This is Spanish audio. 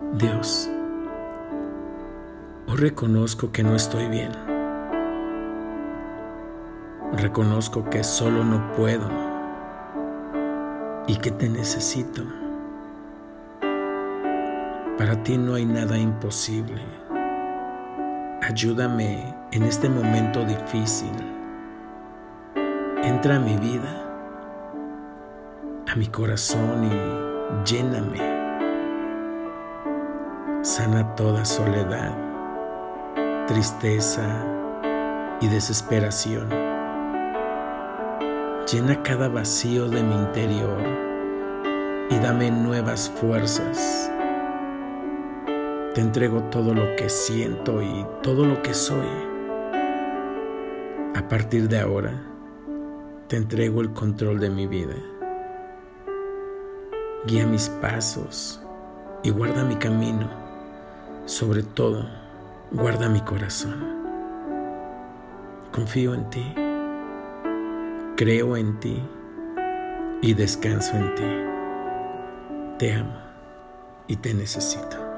Dios, hoy reconozco que no estoy bien. Reconozco que solo no puedo y que te necesito. Para ti no hay nada imposible. Ayúdame en este momento difícil. Entra a mi vida, a mi corazón y lléname. Sana toda soledad, tristeza y desesperación. Llena cada vacío de mi interior y dame nuevas fuerzas. Te entrego todo lo que siento y todo lo que soy. A partir de ahora, te entrego el control de mi vida. Guía mis pasos y guarda mi camino. Sobre todo, guarda mi corazón. Confío en ti, creo en ti y descanso en ti. Te amo y te necesito.